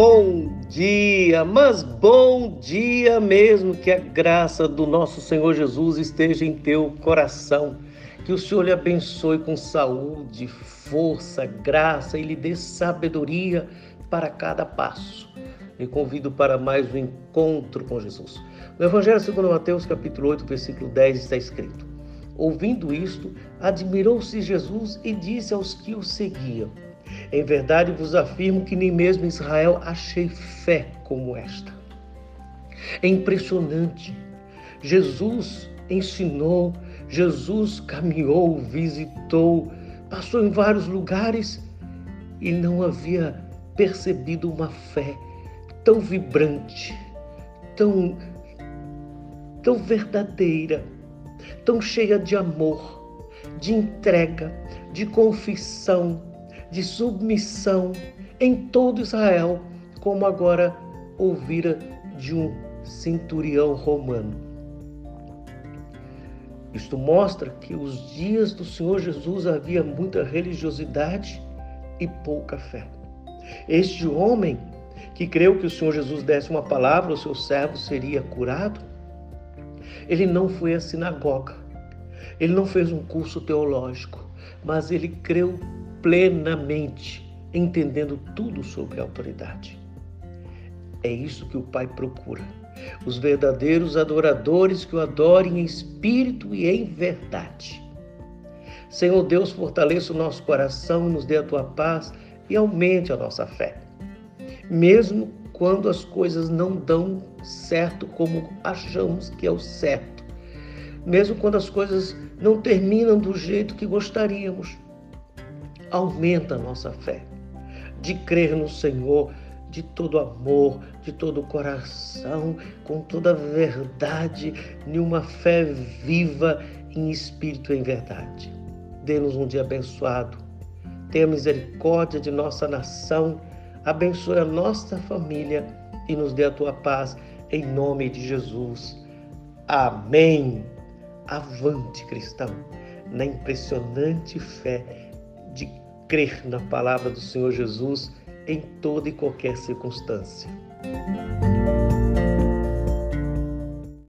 Bom dia, mas bom dia mesmo. Que a graça do nosso Senhor Jesus esteja em teu coração. Que o Senhor lhe abençoe com saúde, força, graça e lhe dê sabedoria para cada passo. Me convido para mais um encontro com Jesus. No Evangelho segundo Mateus, capítulo 8, versículo 10, está escrito: Ouvindo isto, admirou-se Jesus e disse aos que o seguiam: em verdade vos afirmo que nem mesmo em Israel achei fé como esta. É impressionante. Jesus ensinou, Jesus caminhou, visitou, passou em vários lugares e não havia percebido uma fé tão vibrante, tão, tão verdadeira, tão cheia de amor, de entrega, de confissão, de submissão em todo Israel, como agora ouvira de um centurião romano. Isto mostra que os dias do Senhor Jesus havia muita religiosidade e pouca fé. Este homem que creu que o Senhor Jesus desse uma palavra, o seu servo seria curado, ele não foi à sinagoga, ele não fez um curso teológico, mas ele creu plenamente, entendendo tudo sobre a autoridade. É isso que o Pai procura. Os verdadeiros adoradores que o adorem em espírito e em verdade. Senhor Deus, fortaleça o nosso coração, nos dê a tua paz e aumente a nossa fé. Mesmo quando as coisas não dão certo como achamos que é o certo. Mesmo quando as coisas não terminam do jeito que gostaríamos aumenta a nossa fé, de crer no Senhor de todo amor, de todo coração, com toda verdade, em uma fé viva em espírito e em verdade. Dê-nos um dia abençoado. Tenha misericórdia de nossa nação, abençoe a nossa família e nos dê a tua paz em nome de Jesus. Amém. Avante, cristão, na impressionante fé de crer na palavra do Senhor Jesus em toda e qualquer circunstância.